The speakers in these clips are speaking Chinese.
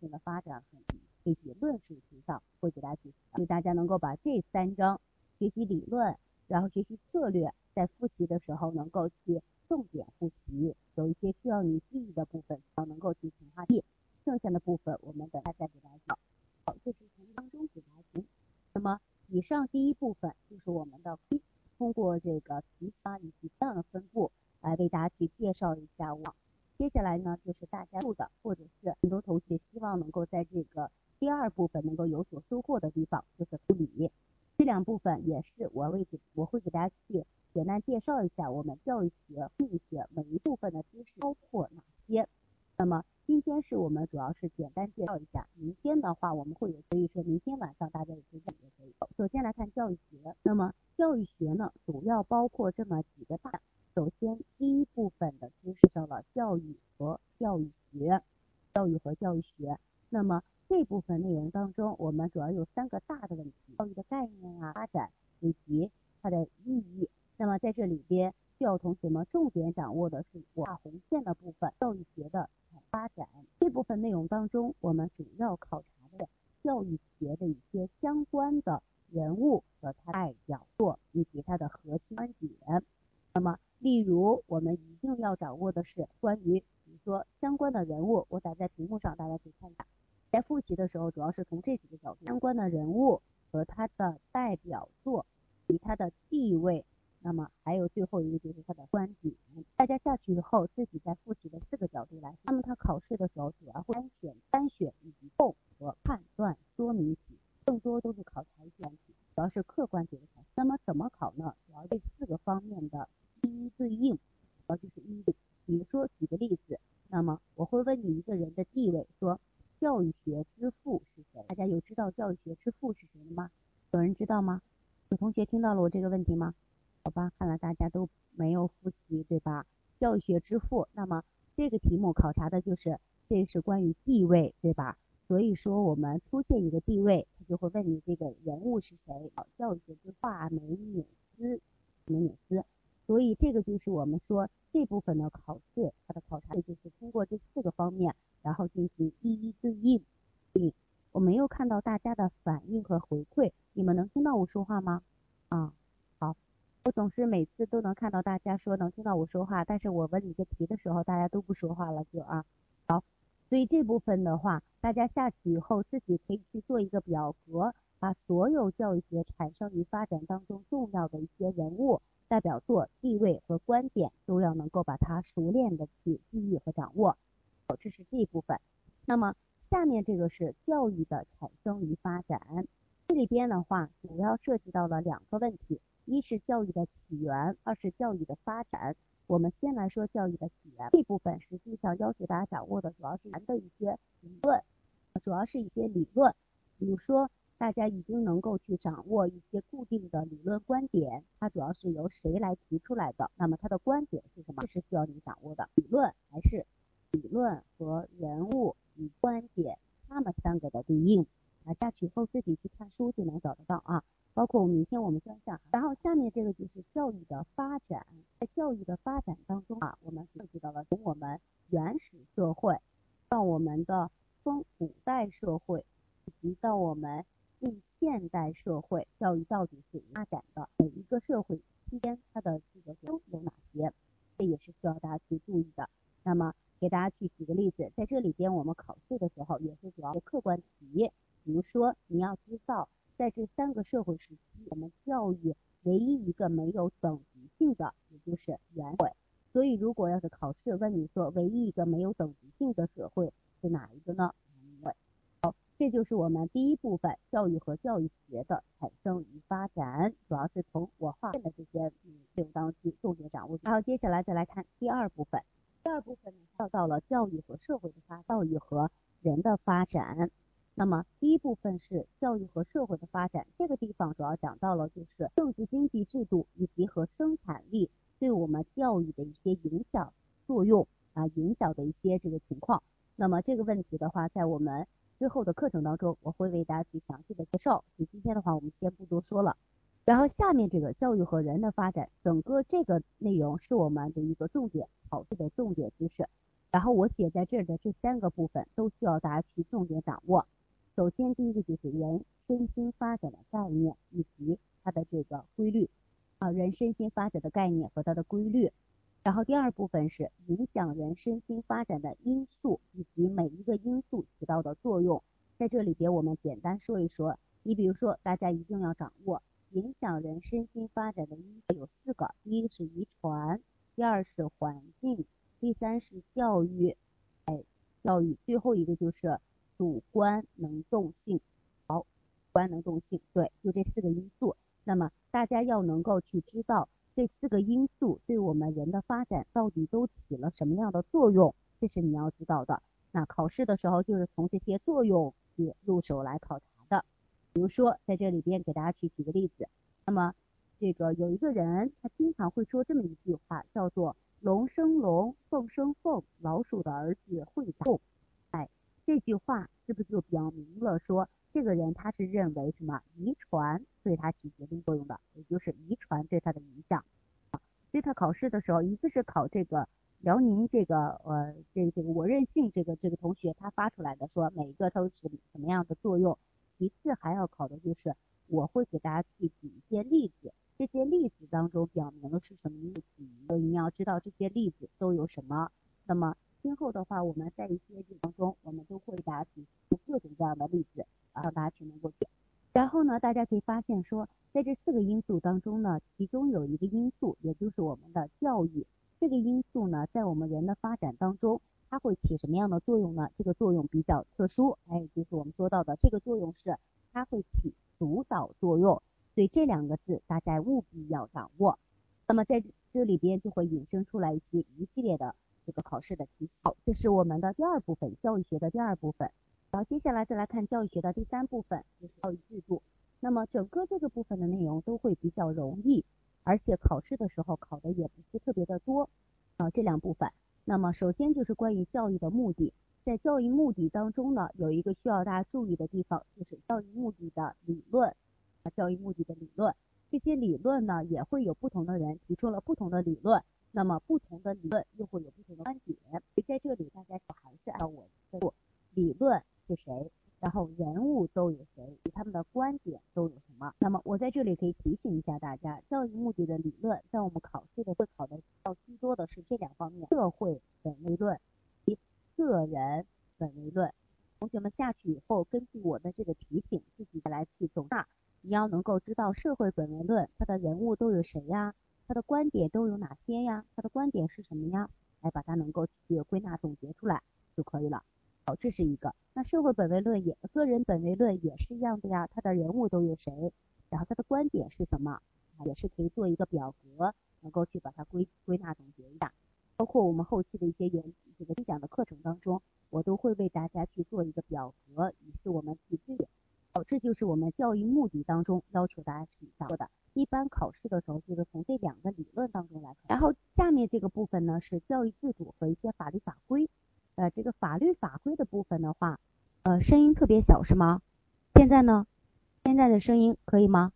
性的发展和以及论述题上会给大家提，所以大家能够把这三章学习理论，然后学习策略，在复习的时候能够去重点复习，有一些需要你记忆的部分，要能够去强化记，剩下的部分我们等下再给大家讲。好，这是从当中给大家听。那么以上第一部分就是我们的通过这个题发以及这样的分布来为大家去介绍一下我。接下来呢，就是大家录的，或者是很多同学希望能够在这个第二部分能够有所收获的地方，就是护理。这两部分也是我为给我会给大家去简单介绍一下我们教育学、护理学每一部分的知识包括哪些。那么今天是我们主要是简单介绍一下，明天的话我们会有，所以说明天晚上大家也可以也可以。首先来看教育学，那么教育学呢，主要包括这么几个大。首先，第一部分的知识上了教育和教育学，教育和教育学。那么这部分内容当中，我们主要有三个大的问题：教育的概念啊、发展以及它的意义。那么在这里边，需要同学们重点掌握的是我大红线的部分，教育学的发展。这部分内容当中，我们主要考察的教育学的一些相关的人物和他代表作以及它的核心观点。例如，我们一定要掌握的是关于，比如说相关的人物，我打在屏幕上，大家可以看一下。在复习的时候，主要是从这几个角度：相关的人物和他的代表作，以他的地位。那么还有最后一个就是他的观点。大家下去以后，自己在复习的四个角度来。那么他考试的时候，主要会单选、单选以及综合判断说明题，更多都是考察一些题，主要是客观题的考。那么怎么考呢？主要这四个方面的。一一对应，呃，就是一。比如说，举个例子，那么我会问你一个人的地位，说教育学之父是谁？大家有知道教育学之父是谁的吗？有人知道吗？有同学听到了我这个问题吗？好吧，看来大家都没有复习，对吧？教育学之父，那么这个题目考察的就是这是关于地位，对吧？所以说我们出现一个地位，他就会问你这个人物是谁？教育学之华梅纽斯，梅纽斯。所以这个就是我们说这部分的考试，它的考察就是通过这四个方面，然后进行一一对应。对，我没有看到大家的反应和回馈，你们能听到我说话吗？啊，好，我总是每次都能看到大家说能听到我说话，但是我问你个题的时候，大家都不说话了，就啊，好，所以这部分的话，大家下去以后自己可以去做一个表格，把所有教育学产生与发展当中重要的一些人物。代表作、地位和观点都要能够把它熟练的去记忆和掌握。好，这是这一部分。那么下面这个是教育的产生与发展，这里边的话主要涉及到了两个问题，一是教育的起源，二是教育的发展。我们先来说教育的起源这部分，实际上要求大家掌握的主要是难的一些理论，主要是一些理论，比如说。大家已经能够去掌握一些固定的理论观点，它主要是由谁来提出来的？那么它的观点是什么？这是需要你掌握的。理论还是理论和人物与观点，它们三个的对应。啊，下去后自己去看书就能找得到啊。包括明天我们专项。然后下面这个就是教育的发展，在教育的发展当中啊，我们涉及到了从我们原始社会到我们的中古代社会，以及到我们。现代社会教育到底是发展的每一个社会期间，它的这个都有哪些？这也是需要大家去注意的。那么给大家去举个例子，在这里边我们考试的时候也是主要的客观题，比如说你要知道，在这三个社会时期，我们教育唯一一个没有等级性的，也就是原会。所以如果要是考试问你说唯一一个没有等级性的社会是哪一个呢？这就是我们第一部分教育和教育学的产生与发展，主要是从我画的这些内容当中重点掌握。然后接下来再来看第二部分，第二部分呢讲到了教育和社会的发，教育和人的发展。那么第一部分是教育和社会的发展，这个地方主要讲到了就是政治经济制度以及和生产力对我们教育的一些影响作用啊，影响的一些这个情况。那么这个问题的话，在我们最后的课程当中，我会为大家去详细的介绍。所以今天的话，我们先不多说了。然后下面这个教育和人的发展，整个这个内容是我们的一个重点考试的重点知识。然后我写在这儿的这三个部分都需要大家去重点掌握。首先，第一个就是人身心发展的概念以及它的这个规律啊，人身心发展的概念和它的规律。然后第二部分是影响人身心发展的因素以及每一个因素起到的作用。在这里边，我们简单说一说。你比如说，大家一定要掌握影响人身心发展的因素有四个：第一是遗传，第二是环境，第三是教育，哎，教育，最后一个就是主观能动性。好，主观能动性，对，就这四个因素。那么大家要能够去知道这四个因素对我们人的发展到底都起了什么样的作用，这是你要知道的。那考试的时候就是从这些作用去入手来考察的。比如说，在这里边给大家去举个例子，那么这个有一个人，他经常会说这么一句话，叫做“龙生龙，凤生凤，老鼠的儿子会打洞”。哎，这句话是不是就表明了说，这个人他是认为什么遗传对他起决定作用的，也就是遗传对他的影响。所以他考试的时候，一个是考这个辽宁这个呃这个这个我任性这个这个同学他发出来的，说每一个都是什么样的作用。其次还要考的就是，我会给大家去举一些例子，这些例子当中表明的是什么意思？所以你要知道这些例子都有什么。那么今后的话，我们在一些地方中，我们都会给大家举出各种各样的例子，让大家去能够记。然后呢，大家可以发现说，在这四个因素当中呢，其中有一个因素，也就是我们的教育。这个因素呢，在我们人的发展当中。它会起什么样的作用呢？这个作用比较特殊，哎，就是我们说到的这个作用是它会起主导作用，所以这两个字大家务必要掌握。那么在这里边就会引申出来一些一系列的这个考试的题。好，这是我们的第二部分，教育学的第二部分。然后接下来再来看教育学的第三部分，就是教育制度。那么整个这个部分的内容都会比较容易，而且考试的时候考的也不是特别的多。啊，这两部分。那么首先就是关于教育的目的，在教育目的当中呢，有一个需要大家注意的地方，就是教育目的的理论啊，教育目的的理论，这些理论呢也会有不同的人提出了不同的理论，那么不同的理论又会有不同的观点，所以在这里大家还是按照我的路理论是谁。然后人物都有谁？他们的观点都有什么？那么我在这里可以提醒一下大家，教育目的的理论，在我们考试的会考的较居多的是这两方面：社会本位论及个人本位论。同学们下去以后，根据我的这个提醒，自己再来去总纳。你要能够知道社会本位论，它的人物都有谁呀？它的观点都有哪些呀？它的观点是什么呀？来把它能够去归纳总结出来就可以了。好，这是一个。那社会本位论也，个人本位论也是一样的呀。他的人物都有谁？然后他的观点是什么？也是可以做一个表格，能够去把它归归纳总结一下。包括我们后期的一些演这个演讲的课程当中，我都会为大家去做一个表格，以示我们去支点。好，这就是我们教育目的当中要求大家去掌握的。一般考试的时候就是从这两个理论当中来考。然后下面这个部分呢是教育制度和一些法律法规。呃，这个法律法规的部分的话，呃，声音特别小是吗？现在呢？现在的声音可以吗？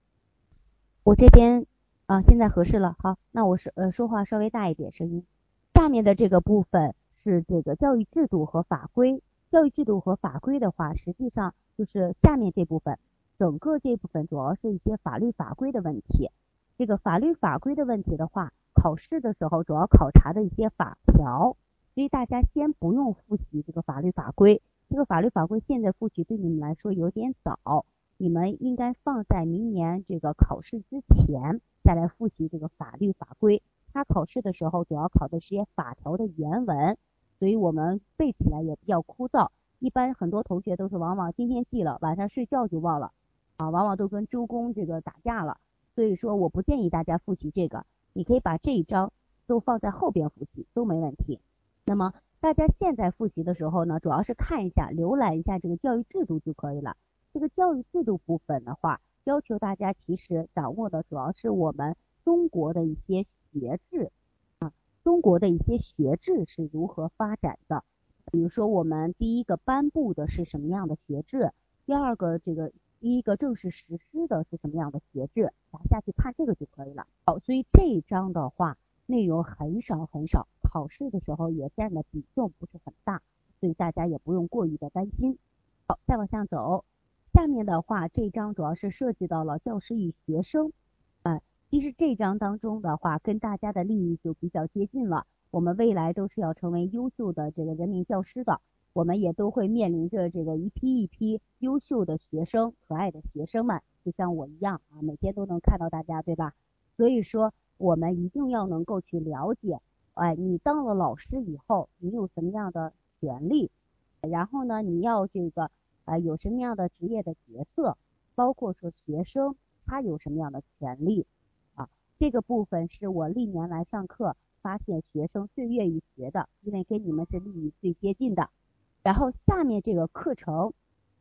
我这边啊，现在合适了。好，那我是呃说话稍微大一点声音。下面的这个部分是这个教育制度和法规。教育制度和法规的话，实际上就是下面这部分，整个这部分主要是一些法律法规的问题。这个法律法规的问题的话，考试的时候主要考察的一些法条。所以大家先不用复习这个法律法规，这个法律法规现在复习对你们来说有点早，你们应该放在明年这个考试之前再来复习这个法律法规。它考试的时候主要考的是些法条的原文，所以我们背起来也比较枯燥。一般很多同学都是往往今天记了，晚上睡觉就忘了，啊，往往都跟周公这个打架了。所以说我不建议大家复习这个，你可以把这一章都放在后边复习都没问题。那么大家现在复习的时候呢，主要是看一下、浏览一下这个教育制度就可以了。这个教育制度部分的话，要求大家其实掌握的主要是我们中国的一些学制啊，中国的一些学制是如何发展的。比如说我们第一个颁布的是什么样的学制，第二个这个第一个正式实施的是什么样的学制，大家去看这个就可以了。好，所以这一章的话。内容很少很少，考试的时候也占的比重不是很大，所以大家也不用过于的担心。好，再往下走，下面的话这章主要是涉及到了教师与学生，啊，其实这章当中的话跟大家的利益就比较接近了，我们未来都是要成为优秀的这个人民教师的。我们也都会面临着这个一批一批优秀的学生，可爱的学生们，就像我一样啊，每天都能看到大家，对吧？所以说，我们一定要能够去了解，哎，你当了老师以后，你有什么样的权利？然后呢，你要这个啊有什么样的职业的角色？包括说学生他有什么样的权利？啊，这个部分是我历年来上课发现学生最愿意学的，因为跟你们是利益最接近的。然后下面这个课程，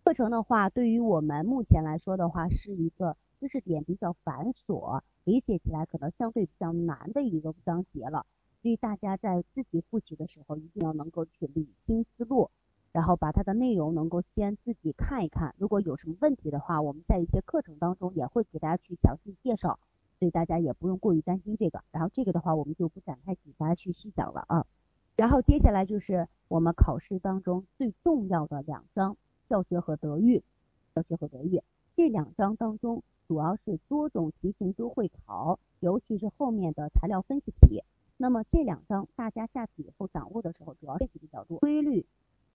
课程的话，对于我们目前来说的话，是一个知识点比较繁琐，理解起来可能相对比较难的一个章节了。所以大家在自己复习的时候，一定要能够去理清思路，然后把它的内容能够先自己看一看。如果有什么问题的话，我们在一些课程当中也会给大家去详细介绍，所以大家也不用过于担心这个。然后这个的话，我们就不展开给大家去细讲了啊。然后接下来就是我们考试当中最重要的两章，教学和德育。教学和德育这两章当中，主要是多种题型都会考，尤其是后面的材料分析题。那么这两章大家下去以后掌握的时候，主要练习比较多，规律、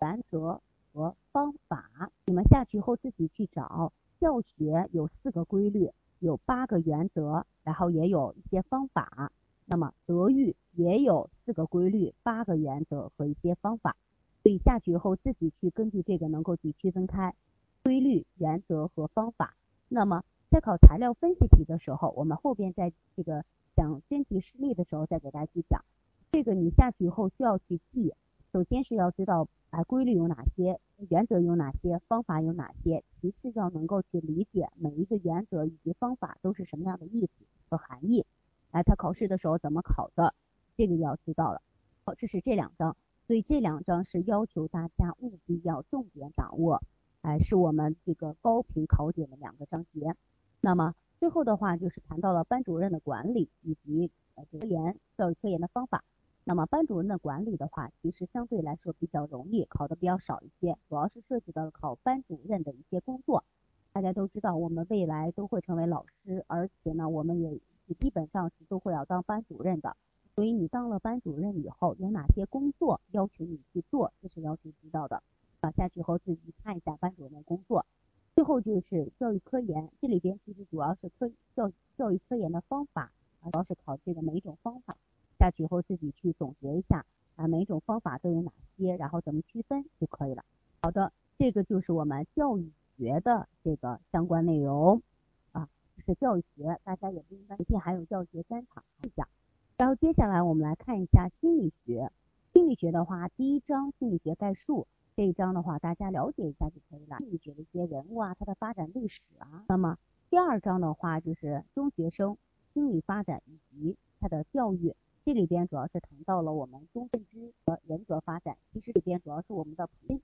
原则和方法，你们下去后自己去找。教学有四个规律，有八个原则，然后也有一些方法。那么德育也有四个规律、八个原则和一些方法，所以下去以后自己去根据这个能够去区分开规律、原则和方法。那么在考材料分析题的时候，我们后边在这个讲真题示例的时候再给大家去讲。这个你下去以后需要去记，首先是要知道啊规律有哪些，原则有哪些，方法有哪些，其次要能够去理解每一个原则以及方法都是什么样的意思和含义。哎，他考试的时候怎么考的？这个要知道了。好，这是这两章，所以这两章是要求大家务必要重点掌握。哎，是我们这个高频考点的两个章节。那么最后的话就是谈到了班主任的管理以及呃科研教育科研的方法。那么班主任的管理的话，其实相对来说比较容易，考的比较少一些，主要是涉及到考班主任的一些工作。大家都知道，我们未来都会成为老师，而且呢，我们也。基本上是都会要当班主任的，所以你当了班主任以后，有哪些工作要求你去做，这是要求知道的。啊，下去后自己看一下班主任的工作。最后就是教育科研，这里边其实主要是科教教育科研的方法，主要是考这个每一种方法。下去以后自己去总结一下，啊，每种方法都有哪些，然后怎么区分就可以了。好的，这个就是我们教育学的这个相关内容啊。是教育学，大家也不应该每天还有教学专场讲。然后接下来我们来看一下心理学。心理学的话，第一章心理学概述这一章的话，大家了解一下就可以了。心理学的一些人物啊，它的发展历史啊。那么第二章的话，就是中学生心理发展以及他的教育。这里边主要是谈到了我们中认知和人格发展。其实里边主要是我们的普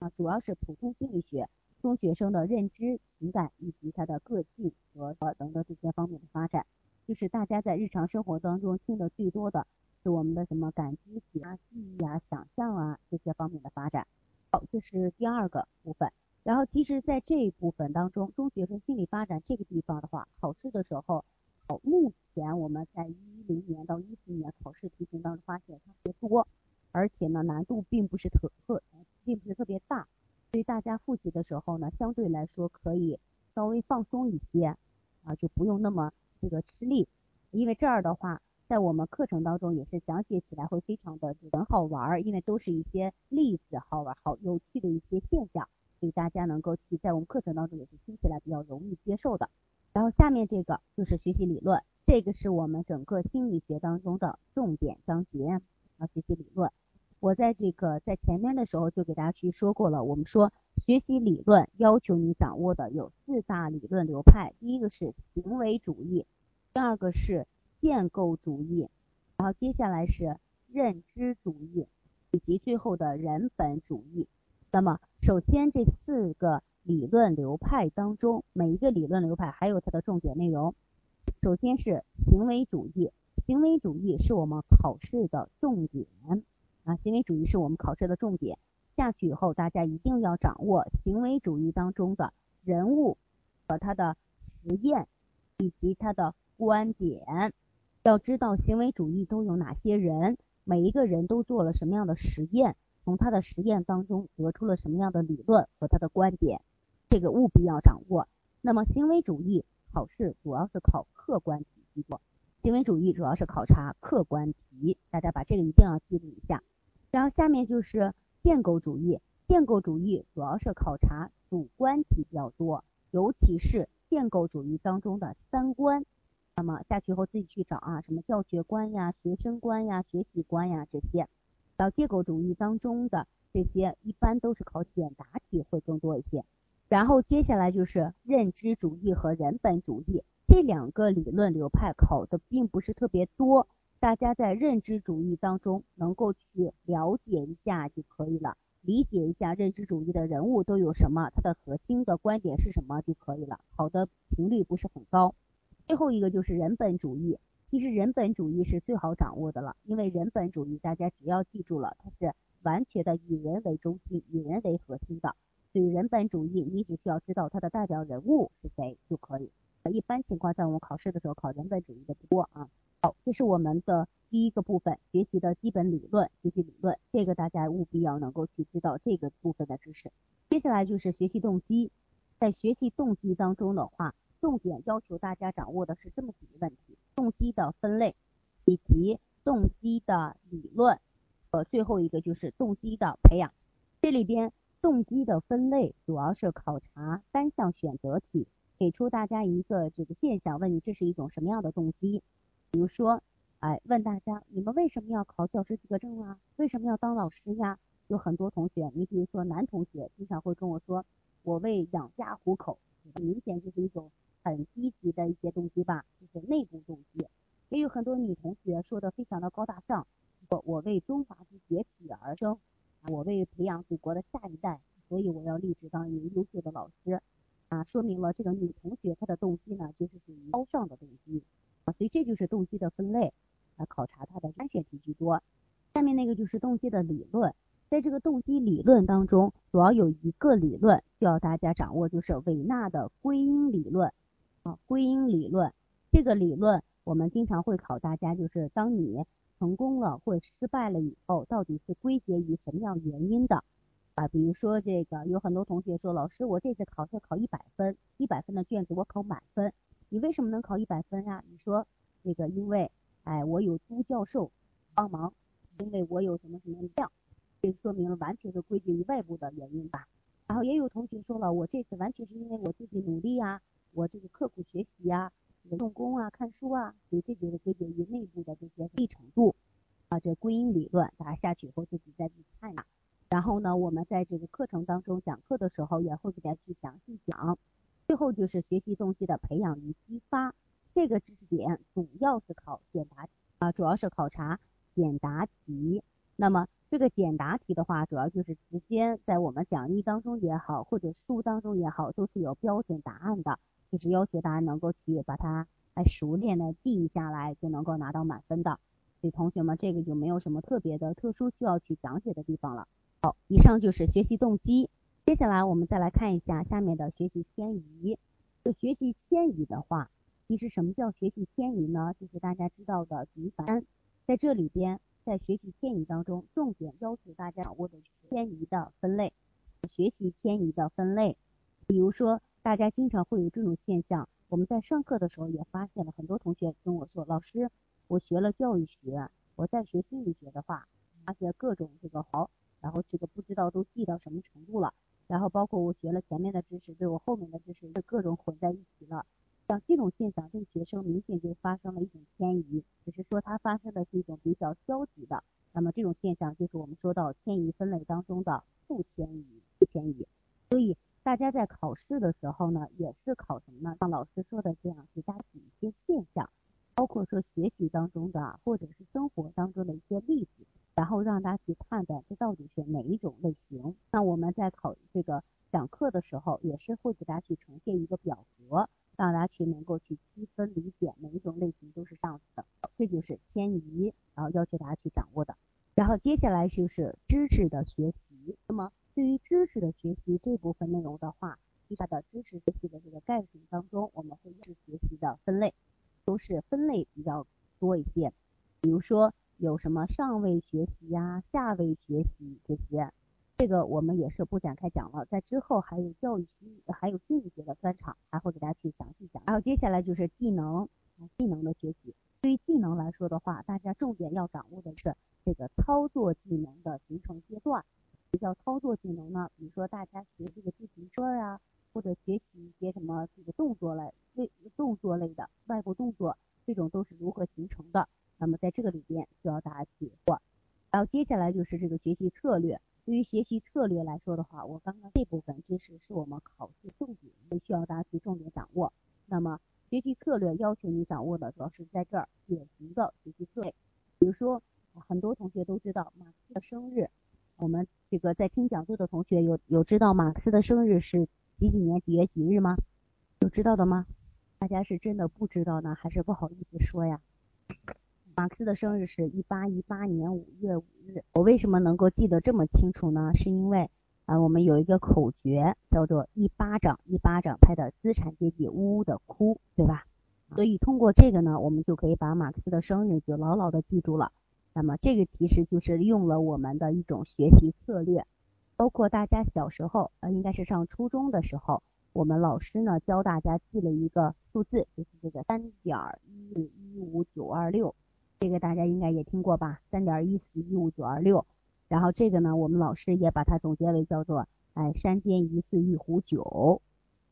啊，主要是普通心理学。中学生的认知、情感以及他的个性和等等这些方面的发展，就是大家在日常生活当中听的最多的是我们的什么感知体啊、记忆啊、想象啊这些方面的发展。好，这是第二个部分。然后其实，在这一部分当中，中学生心理发展这个地方的话，考试的时候，目前我们在一零年到一四年考试题型当中发现特别多，而且呢难度并不是特特，并不是特别大。所以大家复习的时候呢，相对来说可以稍微放松一些啊，就不用那么这个吃力。因为这儿的话，在我们课程当中也是讲解起来会非常的很好玩，因为都是一些例子，好玩好有趣的一些现象，所以大家能够去在我们课程当中也是听起来比较容易接受的。然后下面这个就是学习理论，这个是我们整个心理学当中的重点章节啊，学习理论。我在这个在前面的时候就给大家去说过了，我们说学习理论要求你掌握的有四大理论流派，第一个是行为主义，第二个是建构主义，然后接下来是认知主义，以及最后的人本主义。那么首先这四个理论流派当中，每一个理论流派还有它的重点内容。首先是行为主义。行为主义是我们考试的重点啊，行为主义是我们考试的重点。下去以后，大家一定要掌握行为主义当中的人物和他的实验以及他的观点。要知道行为主义都有哪些人，每一个人都做了什么样的实验，从他的实验当中得出了什么样的理论和他的观点，这个务必要掌握。那么行为主义考试主要是考客观题居多，行为主义主要是考察客观题，大家把这个一定要记录一下。然后下面就是。建构主义，建构主义主要是考察主观题比较多，尤其是建构主义当中的三观。那么下去后自己去找啊，什么教学观呀、学生观呀、学习观呀这些。到建构主义当中的这些，一般都是考简答题会更多一些。然后接下来就是认知主义和人本主义这两个理论流派考的并不是特别多。大家在认知主义当中能够去了解一下就可以了，理解一下认知主义的人物都有什么，它的核心的观点是什么就可以了，考的频率不是很高。最后一个就是人本主义，其实人本主义是最好掌握的了，因为人本主义大家只要记住了，它是完全的以人为中心、以人为核心的，所以人本主义你只需要知道它的代表人物是谁就可以。一般情况在我们考试的时候考人本主义的不多啊。好，这是我们的第一个部分，学习的基本理论，学习理论，这个大家务必要能够去知道这个部分的知识。接下来就是学习动机，在学习动机当中的话，重点要求大家掌握的是这么几个问题：动机的分类，以及动机的理论，呃，最后一个就是动机的培养。这里边动机的分类主要是考察单项选择题，给出大家一个这个现象，问你这是一种什么样的动机。比如说，哎，问大家，你们为什么要考教师资格证啊？为什么要当老师呀？有很多同学，你比如说男同学，经常会跟我说，我为养家糊口，明显就是一种很低级的一些动机吧，就是内部动机。也有很多女同学说的非常的高大上，我我为中华之崛起而生，我为培养祖国的下一代，所以我要立志当一个优秀的老师，啊，说明了这个女同学她的动机呢，就是属于高尚的动机。啊所以这就是动机的分类，来考察它的单选题居多。下面那个就是动机的理论，在这个动机理论当中，主要有一个理论需要大家掌握，就是韦纳的归因理论。啊，归因理论这个理论我们经常会考大家，就是当你成功了或者失败了以后，到底是归结于什么样原因的？啊，比如说这个有很多同学说，老师我这次考试考一百分，一百分的卷子我考满分。你为什么能考一百分呀？你说这个，因为哎，我有朱教授帮忙，因为我有什么什么量，这说明了完全是归结于外部的原因吧。然后也有同学说了，我这次完全是因为我自己努力呀，我这个刻苦学习呀，用功啊，看书啊，所以这就是归结于内部的这些力程度啊。这归因理论，大家下去以后自己再去看呀。然后呢，我们在这个课程当中讲课的时候，也会给大家去详细讲。最后就是学习动机的培养与激发，这个知识点主要是考简答啊，主要是考察简答题。那么这个简答题的话，主要就是直接在我们讲义当中也好，或者书当中也好，都是有标准答案的，就是要求大家能够去把它来熟练的记下来，就能够拿到满分的。所以同学们，这个就没有什么特别的特殊需要去讲解的地方了。好，以上就是学习动机。接下来我们再来看一下下面的学习迁移。就学习迁移的话，其实什么叫学习迁移呢？就是大家知道的举反。在这里边，在学习迁移当中，重点要求大家掌握的是迁移的分类。学习迁移的分类，比如说大家经常会有这种现象，我们在上课的时候也发现了很多同学跟我说，老师，我学了教育学，我在学心理学的话，发现各种这个好，然后这个不知道都记到什么程度了。然后包括我学了前面的知识，对我后面的知识就各种混在一起了。像这种现象，对学生明显就发生了一种迁移，只是说它发生的是一种比较消极的。那么这种现象就是我们说到迁移分类当中的负迁移，负迁移。所以大家在考试的时候呢，也是考什么呢？像老师说的这样，给大家举一些现象，包括说学习当中的或者是生活当中的一些例子。然后让大家去判断这到底是哪一种类型。那我们在考这个讲课的时候，也是会给大家去呈现一个表格，让大家去能够去区分理解每一种类型都是这样子的，这就是迁移，然后要求大家去掌握的。然后接下来就是知识的学习，那么对于知识的学习这部分内容的话，它的知识学习的这个概念当中，我们会知识学习的分类，都是分类比较多一些，比如说有什么上位学习呀、下位学习这些。这个我们也是不展开讲了，在之后还有教育学，还有心理学的专场，还会给大家去详细讲。然后接下来就是技能，技能的学习。对于技能来说的话，大家重点要掌握的是这个操作技能的形成阶段。比较操作技能呢？比如说大家学这个自行车啊，或者学习一些什么这个动作类、类动作类的外部动作，这种都是如何形成的？那么在这个里边需要大家去做。然后接下来就是这个学习策略。对于学习策略来说的话，我刚刚这部分知识是我们考试重点，需要大家去重点掌握。那么学习策略要求你掌握的主要是在这儿典型的学习策略，比如说很多同学都知道马克思的生日，我们这个在听讲座的同学有有知道马克思的生日是几几年几月几日吗？有知道的吗？大家是真的不知道呢，还是不好意思说呀？马克思的生日是一八一八年五月五日。我为什么能够记得这么清楚呢？是因为啊，我们有一个口诀叫做一巴掌一巴掌拍的资产阶级呜呜的哭，对吧？所以通过这个呢，我们就可以把马克思的生日就牢牢的记住了。那么这个其实就是用了我们的一种学习策略，包括大家小时候呃，应该是上初中的时候，我们老师呢教大家记了一个数字，就是这个三点一一五九二六。这个大家应该也听过吧，三点一四一五九二六，然后这个呢，我们老师也把它总结为叫做，哎，山间一寺一壶酒，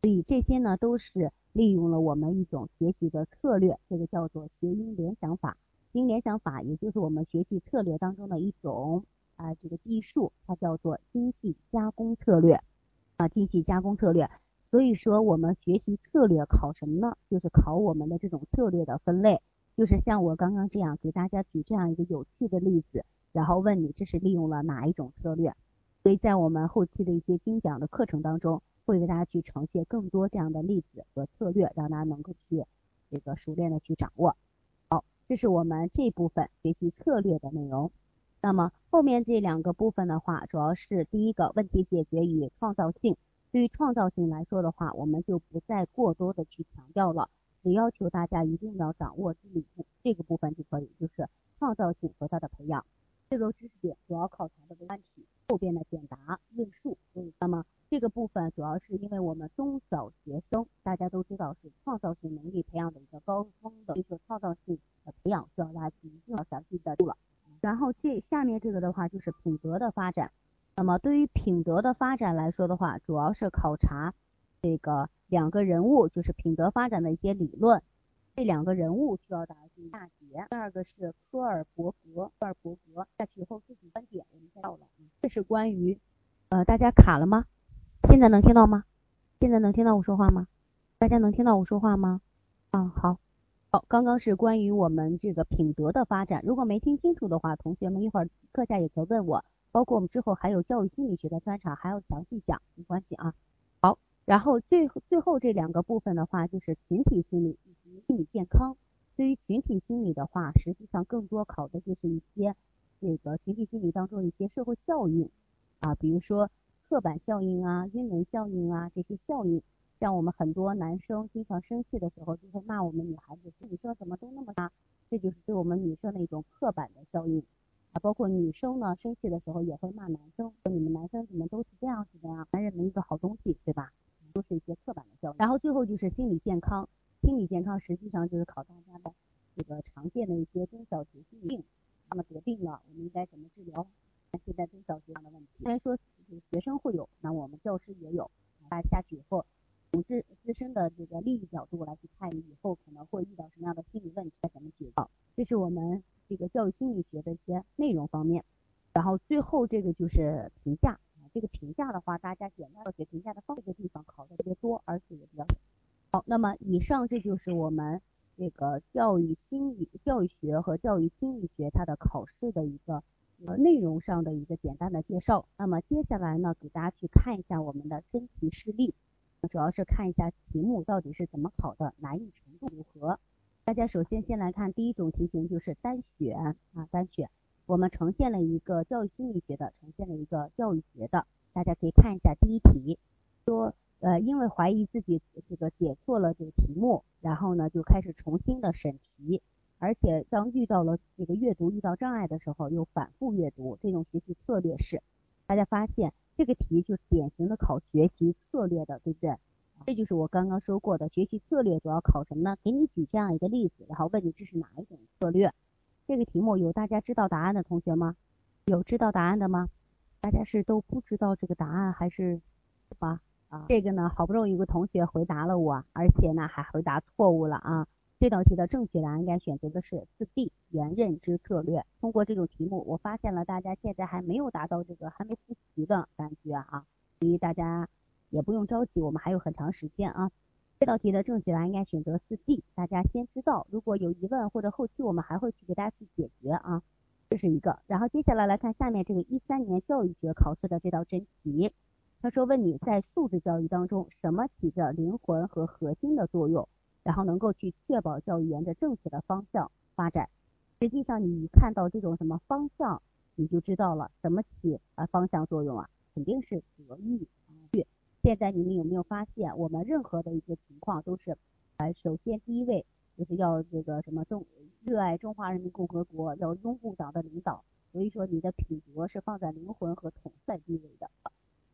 所以这些呢都是利用了我们一种学习的策略，这个叫做谐音联想法，经联想法也就是我们学习策略当中的一种啊这个技术，它叫做精细加工策略啊精细加工策略，所以说我们学习策略考什么呢？就是考我们的这种策略的分类。就是像我刚刚这样给大家举这样一个有趣的例子，然后问你这是利用了哪一种策略？所以在我们后期的一些精讲的课程当中，会给大家去呈现更多这样的例子和策略，让大家能够去这个熟练的去掌握。这是我们这部分学习策略的内容。那么后面这两个部分的话，主要是第一个问题解决与创造性。对于创造性来说的话，我们就不再过多的去强调了。只要求大家一定要掌握这里这个部分就可以，就是创造性和它的培养。这个知识点主要考察的为问题，后边的简答论述。那么这个部分主要是因为我们中小学生大家都知道是创造性能力培养的一个高峰的，所以说创造性的培养需要大家一定要详细的注了。然后这下面这个的话就是品德的发展。那么对于品德的发展来说的话，主要是考察这个。两个人物就是品德发展的一些理论，这两个人物需要大家注意大节。第二个是科尔伯格，科尔伯格下去以后自己观点我们到了，这是关于呃大家卡了吗？现在能听到吗？现在能听到我说话吗？大家能听到我说话吗？啊好，好，刚刚是关于我们这个品德的发展，如果没听清楚的话，同学们一会儿课下也可以问我，包括我们之后还有教育心理学的专场还要详细讲，没关系啊。好。然后最最后这两个部分的话，就是群体心理心理健康。对于群体心理的话，实际上更多考的就是一些这个群体心理当中的一些社会效应啊，比如说刻板效应啊、晕轮效应啊这些效应。像我们很多男生经常生气的时候，就会骂我们女孩子，女生怎么都那么大，这就是对我们女生的一种刻板的效应啊。包括女生呢，生气的时候也会骂男生，说你们男生怎么都是这样子的呀？男人没一个好东西，对吧？都是一些刻板的教育，然后最后就是心理健康，心理健康实际上就是考大家的这个常见的一些中小学疾病，那么得病了，我们应该怎么治疗？现在中小学上的问题，虽然说学生会有，那我们教师也有，大家下去以后，从自自身的这个利益角度来去看，你以后可能会遇到什么样的心理问题，该怎么解决？这是我们这个教育心理学的一些内容方面，然后最后这个就是评价。这个评价的话，大家简单的学评价的方这个地方考的特别多，而且也比较好。那么以上这就是我们这个教育心理、教育学和教育心理学它的考试的一个呃内容上的一个简单的介绍。那么接下来呢，给大家去看一下我们的真题示例。主要是看一下题目到底是怎么考的，难易程度如何。大家首先先来看第一种题型，就是单选啊，单选。我们呈现了一个教育心理学的，呈现了一个教育学的。大家可以看一下第一题，说呃，因为怀疑自己这个解错了这个题目，然后呢就开始重新的审题，而且当遇到了这个阅读遇到障碍的时候，又反复阅读，这种学习策略是，大家发现这个题就是典型的考学习策略的，对不对？这就是我刚刚说过的，学习策略主要考什么呢？给你举这样一个例子，然后问你这是哪一种策略？这个题目有大家知道答案的同学吗？有知道答案的吗？大家是都不知道这个答案还是吧？啊，这个呢，好不容易有个同学回答了我，而且呢还回答错误了啊。这道题的正确答案应该选择的是四 D，原认知策略。通过这种题目，我发现了大家现在还没有达到这个还没复习的感觉啊，所以大家。也不用着急，我们还有很长时间啊。这道题的正确答案应该选择四 D，大家先知道，如果有疑问或者后期我们还会去给大家去解决啊。这是一个，然后接下来来看下面这个一三年教育学考试的这道真题，他说问你在素质教育当中什么起着灵魂和核心的作用，然后能够去确保教育沿着正确的方向发展。实际上你看到这种什么方向，你就知道了什么起啊方向作用啊，肯定是德育。现在你们有没有发现，我们任何的一个情况都是，呃，首先第一位就是要这个什么中热爱中华人民共和国，要拥护党的领导，所以说你的品格是放在灵魂和统帅地位的。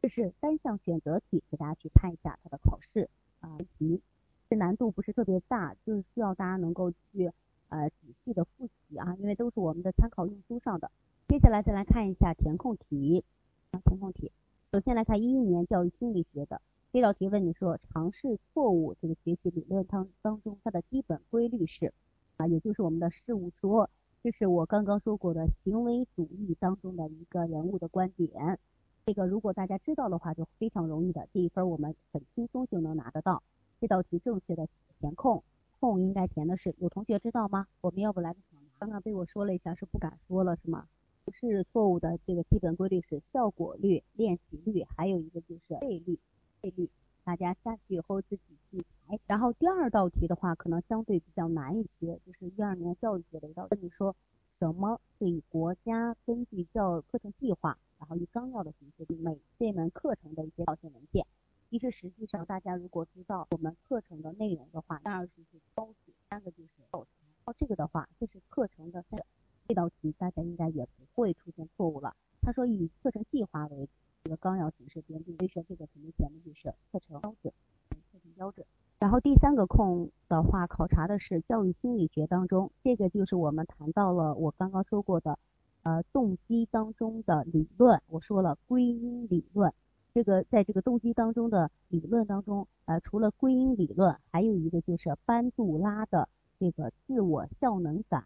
这是单项选择题，给大家去看一下它的考试啊题，这难度不是特别大，就是需要大家能够去呃仔细的复习啊，因为都是我们的参考用书上的。接下来再来看一下填空题啊，填空题。首先来看一一年教育心理学的这道题，问你说尝试错误这个学习理论当当中它的基本规律是啊，也就是我们的事物说，这是我刚刚说过的行为主义当中的一个人物的观点。这个如果大家知道的话，就非常容易的，这一分我们很轻松就能拿得到。这道题正确的填空，空应该填的是有同学知道吗？我们要不来个？刚刚被我说了一下，是不敢说了是吗？不是错误的，这个基本规律是效果率、练习率，还有一个就是倍率，倍率，大家下去以后自己去排。然后第二道题的话，可能相对比较难一些，就是一二年教育学的一道，问你说什么是以国家根据教课程计划，然后以纲要的形式每这门课程的一些导线文件。其实实际上大家如果知道我们课程的内容的话，第二是是标准，三个就是教材。哦，这个的话，这是课程的三。这道题大家应该也不会出现错误了。他说以课程计划为这个纲要形式编定，所以说这个肯定填的就是课程标准，课程标准。然后第三个空的话，考察的是教育心理学当中，这个就是我们谈到了我刚刚说过的，呃，动机当中的理论。我说了归因理论，这个在这个动机当中的理论当中，呃，除了归因理论，还有一个就是班杜拉的这个自我效能感。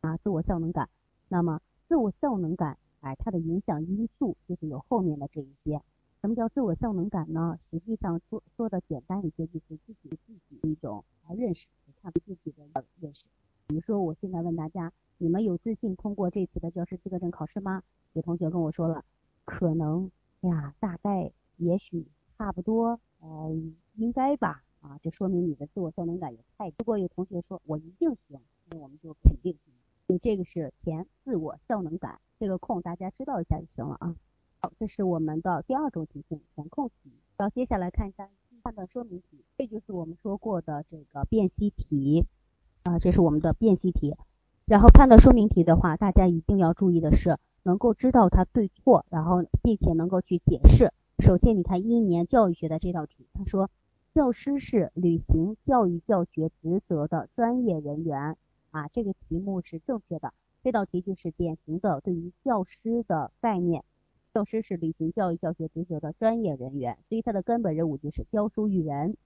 啊，自我效能感，那么自我效能感，哎，它的影响因素就是有后面的这一些。什么叫自我效能感呢？实际上说说的简单一些，就是自己自己的一种认识，看自己的认识。比如说，我现在问大家，你们有自信通过这次的教师资格证考试吗？有同学跟我说了，可能哎呀，大概，也许，差不多，呃，应该吧。啊，这说明你的自我效能感也太。如果有同学说我一定行，那我们就肯定行。所以这个是填自我效能感，这个空大家知道一下就行了啊。好，这是我们的第二种题型填空题。然后接下来看一下判断说明题，这就是我们说过的这个辨析题啊，这是我们的辨析题。然后判断说明题的话，大家一定要注意的是能够知道它对错，然后并且能够去解释。首先你看一一年教育学的这道题，他说教师是履行教育教学职责的专业人员。啊，这个题目是正确的。这道题就是典型的对于教师的概念，教师是履行教育教学职责的专业人员，所以他的根本任务就是教书育人。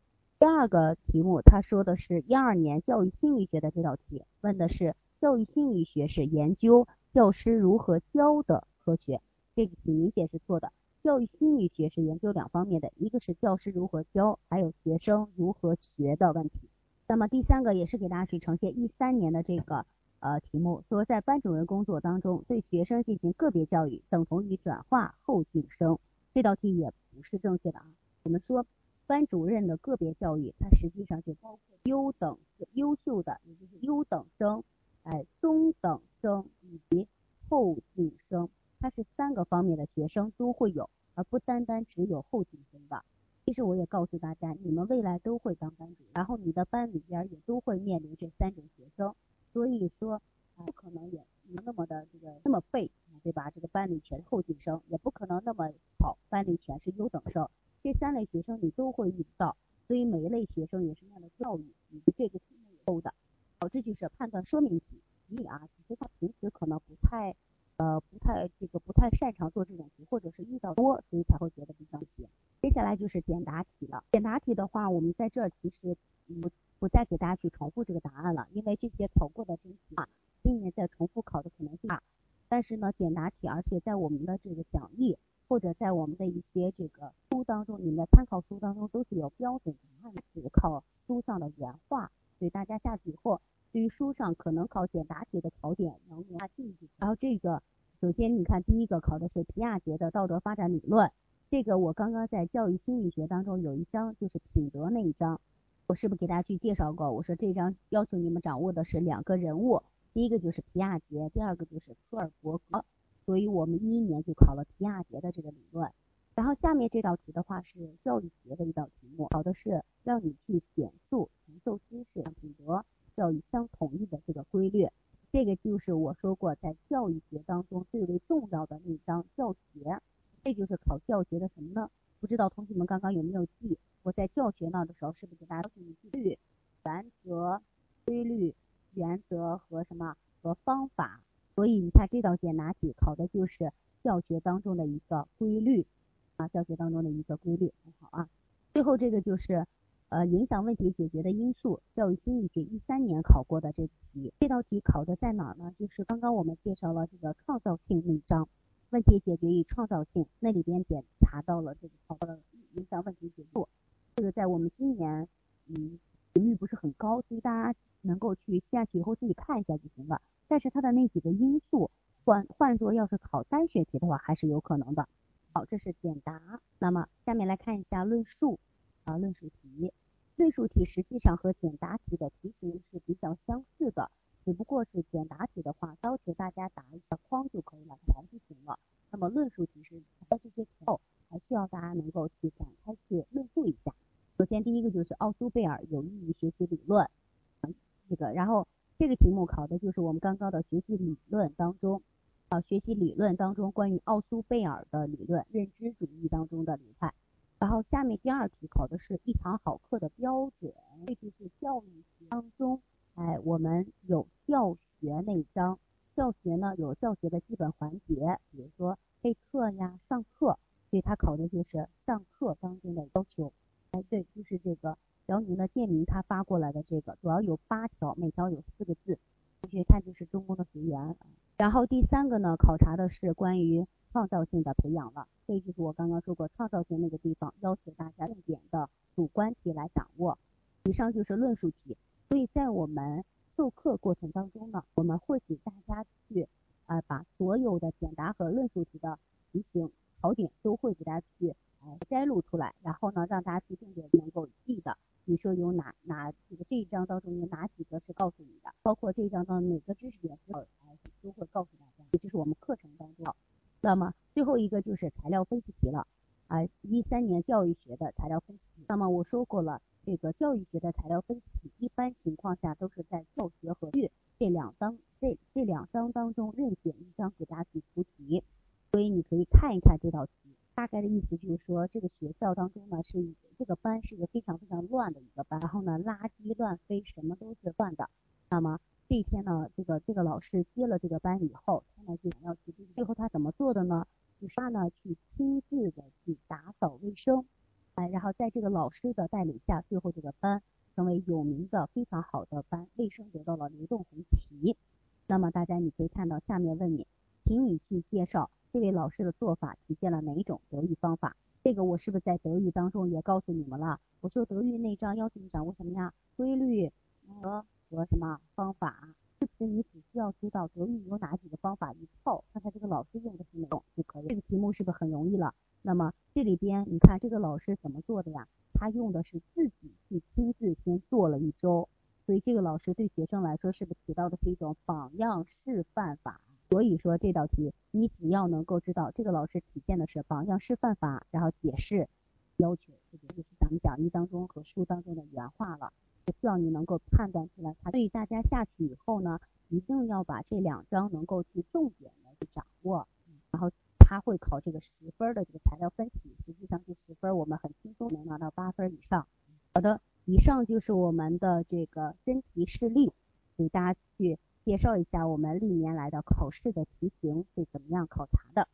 第二个题目，他说的是一二年教育心理学的这道题，问的是教育心理学是研究教师如何教的科学。这个题明显是错的，教育心理学是研究两方面的，一个是教师如何教，还有学生如何学的问题。那么第三个也是给大家去呈现一三年的这个呃题目，说在班主任工作当中对学生进行个别教育等同于转化后晋升，这道题也不是正确的啊。我们说班主任的个别教育，它实际上就包括优等、优秀的，也就是优等生，哎，中等生以及后进生，它是三个方面的学生都会有，而不单单只有后进生的。其实我也告诉大家，你们未来都会当班主任，然后你的班里边也都会面临这三种学生，所以说不可能也那么的这个那么背，对吧？这个班里全是后进生，也不可能那么好，班里全是优等生。这三类学生你都会遇到，所以每一类学生有什么样的教育，以及这个题目有的。好，这就是判断说明题你啊，其实他平时可能不太呃不太这个不太擅长做这种题，或者是遇到多，所以才会觉得比较难。接下来就是简答题了。简答题的话，我们在这儿其实不不再给大家去重复这个答案了，因为这些考过的真题啊，今年再重复考的可能性大。但是呢，简答题，而且在我们的这个讲义。或者在我们的一些这个书当中，你们的参考书当中都是有标准答案的，考书上的原话，所以大家下去以后，对于书上可能考简答题的考点能加进去。然后这个，首先你看第一个考的是皮亚杰的道德发展理论，这个我刚刚在教育心理学当中有一章就是品德那一章，我是不是给大家去介绍过？我说这章要求你们掌握的是两个人物，第一个就是皮亚杰，第二个就是科尔伯格。所以我们一一年就考了皮亚杰的这个理论，然后下面这道题的话是教育学的一道题目，考的是让你去简述传授知识、品德教育相统一的这个规律。这个就是我说过在教育学当中最为重要的那章教学，这就是考教学的什么呢？不知道同学们刚刚有没有记？我在教学那的时候是不是给大家注意纪律、原则、规律、原则和什么和方法？所以你看这道简答题考的就是教学当中的一个规律啊，教学当中的一个规律很好啊。最后这个就是呃影响问题解决的因素，教育心理学一三年考过的这题。这道题考的在哪儿呢？就是刚刚我们介绍了这个创造性那章，问题解决与创造性那里边检查到了这个考的影响问题解决，这个在我们今年嗯很高，所以大家能够去下去以后自己看一下就行了。但是它的那几个因素换换作要是考单选题的话，还是有可能的。好，这是简答。那么下面来看一下论述啊，论述题。论述题实际上和简答题的题型是比较相似的，只不过是简答题的话，要求大家答一下框就可以了，答就行了。那么论述题是在这些后，还需要大家能够去展开去论述一下。首先第一个就是奥苏贝尔有益于学习理论，这个然后。这个题目考的就是我们刚刚的学习理论当中，啊，学习理论当中关于奥苏贝尔的理论，认知主义当中的理派。然后下面第二题考的是一堂好课的标准，这就是教育当中，哎，我们有教学那一章，教学呢有教学的基本环节，比如说备课呀、上课，所以它考的就是上课当中的要求。哎，对，就是这个。辽宁的建民他发过来的这个主要有八条，每条有四个字，同学看就是中公的学员。然后第三个呢，考察的是关于创造性的培养了，这就是我刚刚说过创造性那个地方，要求大家重点的主观题来掌握。以上就是论述题，所以在我们授课过程当中呢，我们会给大家去啊把所有的简答和论述题的题型考点都会给大家去出来，然后呢让大家去重点能够记的。你说有哪哪这个这一章当中有哪几个是告诉你的？包括这一章当中哪个知识点是都会告诉大家，这是我们课程当中。那么最后一个就是材料分析题了啊，一三年教育学的材料分析题。那么我说过了，这个教育学的材料分析题一般情况下都是在教学和育这两章这这两章当中任选一章给大家去出题，所以你可以看一看这道题。大概的意思就是说，这个学校当中呢，是这个班是一个非常非常乱的一个班，然后呢，垃圾乱飞，什么都是乱的。那么这一天呢，这个这个老师接了这个班以后，他呢就想要去，最后他怎么做的呢？就是他呢去亲自的去打扫卫生，哎，然后在这个老师的带领下，最后这个班成为有名的非常好的班，卫生得到了流动红旗。那么大家你可以看到下面问你，请你去介绍。这位老师的做法体现了哪一种德育方法？这个我是不是在德育当中也告诉你们了？我说德育那章要求你掌握什么呀？规律和和什么方法？是不是你只需要知道德育有哪几个方法一套，看看这个老师用的是哪种就可以？这个题目是不是很容易了？那么这里边你看这个老师怎么做的呀？他用的是自己去亲自先做了一周，所以这个老师对学生来说是不是起到的是一种榜样示范法？所以说这道题你只要能够知道这个老师体现的是榜样示范法，然后解释要求，这就是咱们讲义当中和书当中的原话了，就需要你能够判断出来。所以大家下去以后呢，一定要把这两章能够去重点的去掌握，然后。他会考这个十分的这个材料分析，实际上这十分我们很轻松能拿到八分以上。好的，以上就是我们的这个真题示例，给大家去介绍一下我们历年来的考试的题型是怎么样考察的。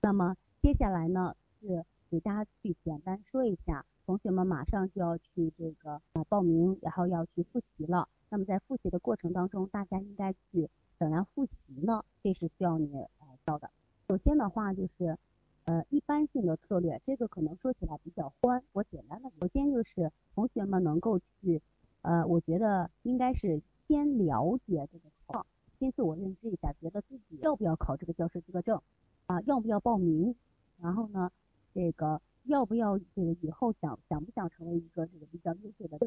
那么接下来呢是给大家去简单说一下，同学们马上就要去这个呃报名，然后要去复习了。那么在复习的过程当中，大家应该去怎样复习呢？这是需要你呃教的。首先的话就是，呃，一般性的策略，这个可能说起来比较宽，我简单的。首先就是同学们能够去，呃，我觉得应该是先了解这个情况，先自我认知一下，觉得自己要不要考这个教师资格证，啊，要不要报名，然后呢，这个要不要这个以后想想不想成为一个这个比较优秀的，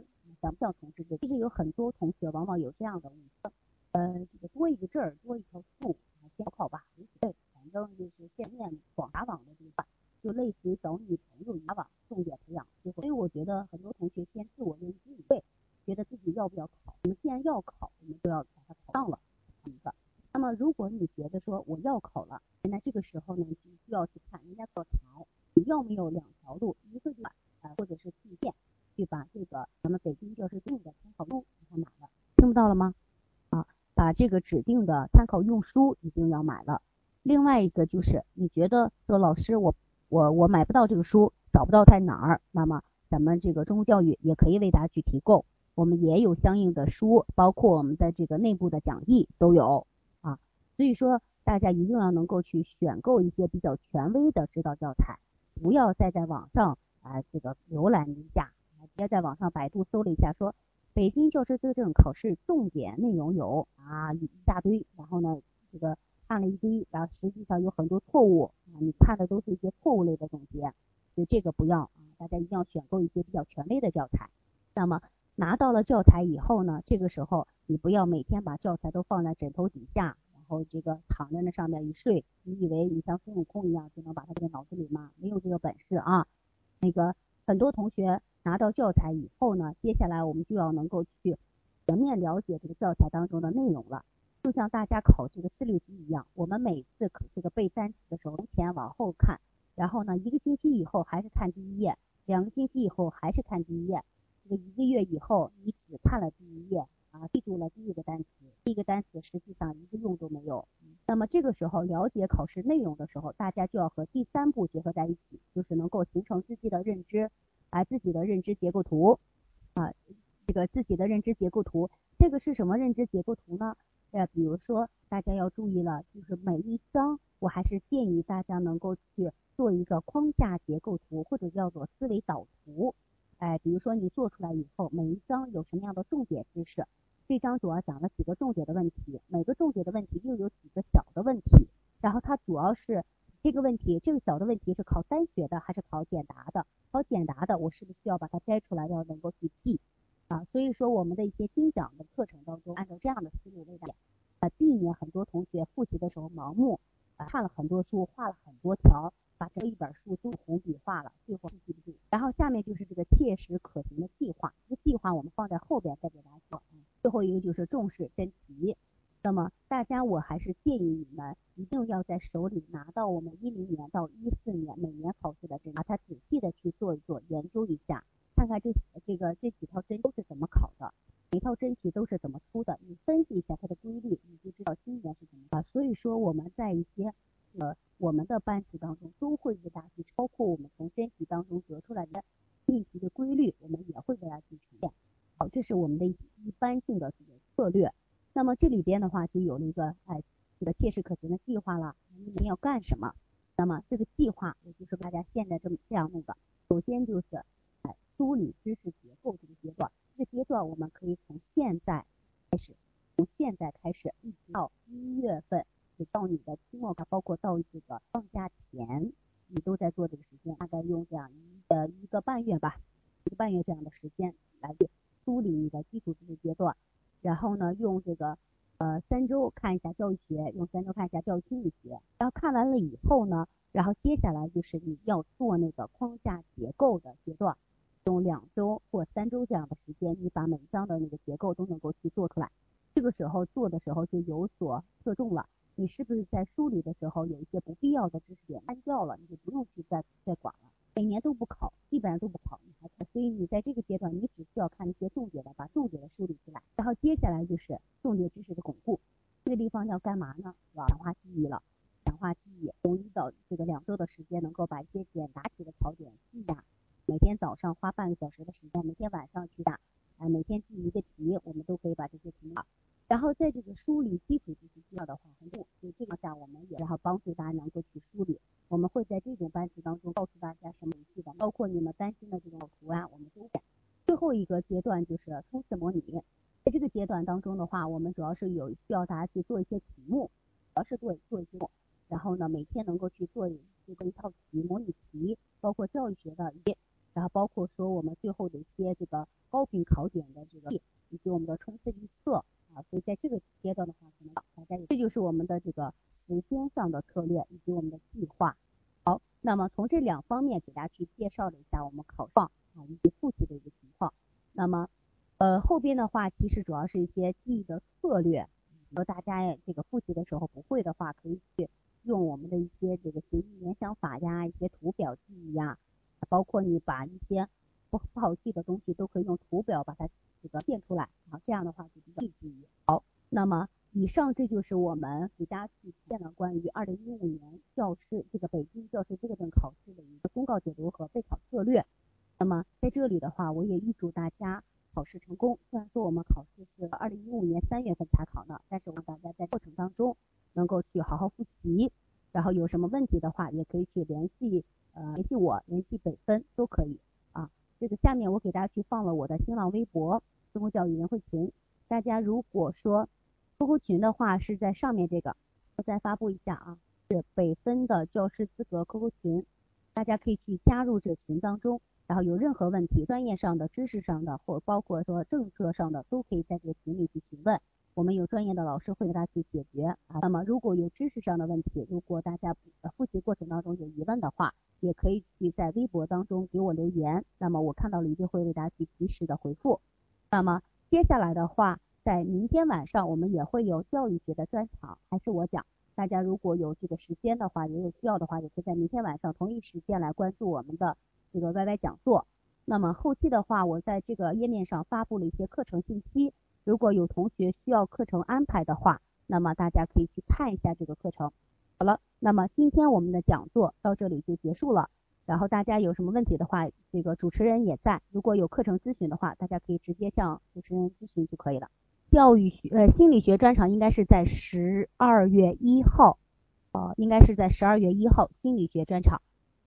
想不想从事这个？其实有很多同学往往有这样的误区，呃，这个多一个证儿，多一条路，先考吧，无所谓。反正就是见面广撒网的地方，就类似于找女朋友一样，重点培养。所以我觉得很多同学先自我认知一对，觉得自己要不要考？我们既然要考，我们就要把它考上了。一个。那么如果你觉得说我要考了，那这个时候呢，就需要去看人家考台，你要没有两条路，一个就呃或者是去线去把这个咱们北京教师用的参考书给它买了。听不到了吗？啊，把这个指定的参考用书一定要买了。另外一个就是，你觉得说老师我我我买不到这个书，找不到在哪儿，那么咱们这个中公教育也可以为大家去提供，我们也有相应的书，包括我们的这个内部的讲义都有，所以说大家一定要能够去选购一些比较权威的指导教材，不要再在网上啊这个浏览一下，直接在网上百度搜了一下，说北京教师资格证考试重点内容有啊一大堆，然后呢这个。看了一堆，然后实际上有很多错误啊！你看的都是一些错误类的总结，所以这个不要啊！大家一定要选购一些比较权威的教材。那么拿到了教材以后呢，这个时候你不要每天把教材都放在枕头底下，这个躺在那上面一睡，你以为你像孙悟空一样就能把它在脑子里吗？没有这个本事啊！那个很多同学拿到教材以后呢，接下来我们就要能够去全面了解这个教材当中的内容了。就像大家考这个四六级一样，我们每次这个背单词的时候，从前往后看，然后呢，一个星期以后还是看第一页，两个星期以后还是看第一页，这个一个月以后你只看了第一页啊，记住了第一个单词，一个单词实际上一个用都没有。那么这个时候了解考试内容的时候，大家就要和第三步结合在一起，就是能够形成自己的认知，啊，自己的认知结构图，啊，这个自己的认知结构图，这个是什么认知结构图呢？呃，比如说大家要注意了，就是每一章，我还是建议大家能够去做一个框架结构图，或者叫做思维导图。哎，比如说你做出来以后，每一章有什么样的重点知识？这章主要讲了几个重点的问题，每个重点的问题又有几个小的问题，然后它主要是这个问题，这个小的问题是考单学的还是考简答的？考简答的，我是不是需要把它摘出来，要能够去记？啊，所以说我们的一些精讲的课程当中，按照这样的思路为大家，呃，避免很多同学复习的时候盲目，看了很多书，画了很多条，把这一本书都红笔画了，最后记不住。然后下面就是这个切实可行的计划，这个计划我们放在后边再给大家。最后一个就是重视真题。那么大家我还是建议你们一定要在手里拿到我们一零年到一四年每年考试的真题，把它仔细的去做一做，研究一下。看看这这个这几套真题都是怎么考的，每套真题都是怎么出的，你分析一下它的规律，你就知道今年是怎么啊。所以说我们在一些呃我们的班级当中都会为大家去，包括我们从真题当中得出来的命题的规律，我们也会给大家去呈现。好，这是我们的一般性的这个策略。那么这里边的话就有了一个哎这个切实可行的计划了，你要干什么？那么这个计划也就是大家现在这么这样弄的，首先就是。哎梳理知识结构这个阶段，这个阶段我们可以从现在开始，从现在开始一直到一月份，就到你的期末，包括到这个放假前，你都在做这个时间，大概用这样一呃一个半月吧，一个半月这样的时间来梳理你的基础知识阶段，然后呢，用这个呃三周看一下教育学，用三周看一下教育心理学，然后看完了以后呢，然后接下来就是你要做那个框架结构的阶段，用两周或三周这样的时间，你把每一章的那个结构都能够去做出来。这个时候做的时候就有所侧重了，你是不是在梳理的时候有一些不必要的知识点删掉了，你就不用去再再管了。每年都不考，基本上都不考，所以你在这个阶段，你只需要看一些重点的，把重点的梳理出来，然后接下来就是重点知识的巩固。这个地方要干嘛呢？要强化记忆了，强化记忆，从一到这个两周的时间，能够把一些简答题的考点记下。每天早上花半个小时的时间，每天晚上去答，啊，每天记一个题，我们都可以把这些题啊。然后在这个梳理基础知识需要的话，很多，所以这个下我们也然后帮助大家能够去梳理。我们会在这种班级当中告诉大家什么游戏的，包括你们担心的这种图案，我们都改。最后一个阶段就是冲刺模拟，在这个阶段当中的话，我们主要是有需要大家去做一些题目，主要是做做一些，然后呢每天能够去做这个一套题模拟题，包括教育学的一，然后包括说我们最后的一些这个高频考点的这个，以及我们的冲刺预测。啊，所以在这个阶段的话，可能大家这就是我们的这个时间上的策略以及我们的计划。好，那么从这两方面给大家去介绍了一下我们考状啊以及复习的一个情况。那么，呃，后边的话其实主要是一些记忆的策略。说大家这个复习的时候不会的话，可以去用我们的一些这个学习联想法呀，一些图表记忆呀，包括你把一些不不好记的东西都可以用图表把它。这个变出来啊，这样的话就比较记忆。好，那么以上这就是我们给大家去荐的关于二零一五年教师这个北京教师资格证考试的一个公告解读和备考策略。那么在这里的话，我也预祝大家考试成功。虽然说我们考试是二零一五年三月份才考的，但是我们大家在过程当中能够去好好复习，然后有什么问题的话，也可以去联系呃联系我，联系北分都可以下面我给大家去放了我的新浪微博。中公教育人会群，大家如果说 QQ 群的话是在上面这个，我再发布一下啊，是北分的教师资格 QQ 群，大家可以去加入这群当中，然后有任何问题，专业上的、知识上的，或包括说政策上的，都可以在这个群里去询问，我们有专业的老师会给大家去解决啊。那么如果有知识上的问题，如果大家复习过程当中有疑问的话，也可以去在微博当中给我留言，那么我看到了一定会为大家去及时的回复。那么接下来的话，在明天晚上我们也会有教育学的专场，还是我讲。大家如果有这个时间的话，也有需要的话，也可以在明天晚上同一时间来关注我们的这个 YY 讲座。那么后期的话，我在这个页面上发布了一些课程信息，如果有同学需要课程安排的话，那么大家可以去看一下这个课程。好了，那么今天我们的讲座到这里就结束了。然后大家有什么问题的话，这个主持人也在。如果有课程咨询的话，大家可以直接向主持人咨询就可以了。教育学呃心理学专场应该是在十二月一号，呃，应该是在十二月一号心理学专场。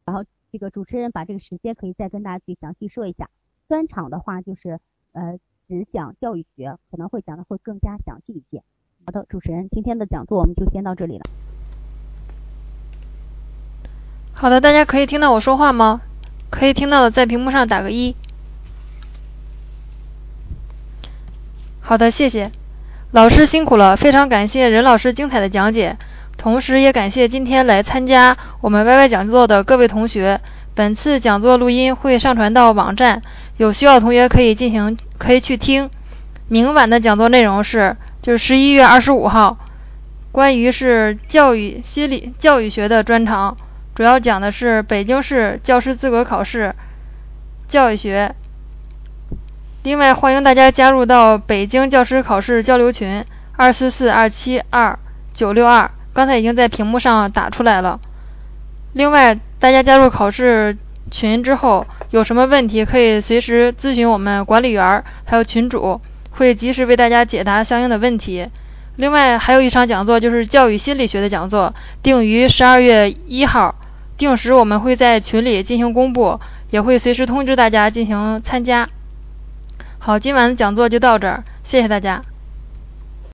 然后这个主持人把这个时间可以再跟大家去详细说一下。专场的话就是呃只讲教育学，可能会讲的会更加详细一些。好的，主持人，今天的讲座我们就先到这里了。好的，大家可以听到我说话吗？可以听到的，在屏幕上打个一。好的，谢谢。老师辛苦了，非常感谢任老师精彩的讲解，同时也感谢今天来参加我们 YY 讲座的各位同学。本次讲座录音会上传到网站，有需要同学可以进行可以去听。明晚的讲座内容是，就是十一月二十五号，关于是教育心理教育学的专场。主要讲的是北京市教师资格考试教育学。另外，欢迎大家加入到北京教师考试交流群二四四二七二九六二，刚才已经在屏幕上打出来了。另外，大家加入考试群之后，有什么问题可以随时咨询我们管理员，还有群主，会及时为大家解答相应的问题。另外，还有一场讲座就是教育心理学的讲座，定于十二月一号。定时我们会在群里进行公布，也会随时通知大家进行参加。好，今晚的讲座就到这儿，谢谢大家。